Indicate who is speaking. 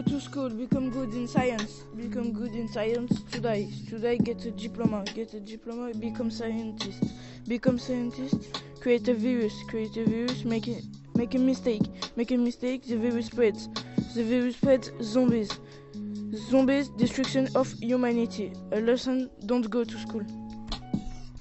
Speaker 1: Go to school, become good in science, become good in science today. Today, get a diploma, get a diploma, become scientist, become scientist, create a virus, create a virus, make a, make a mistake, make a mistake, the virus spreads, the virus spreads zombies, zombies, destruction of humanity. A lesson: don't go to school.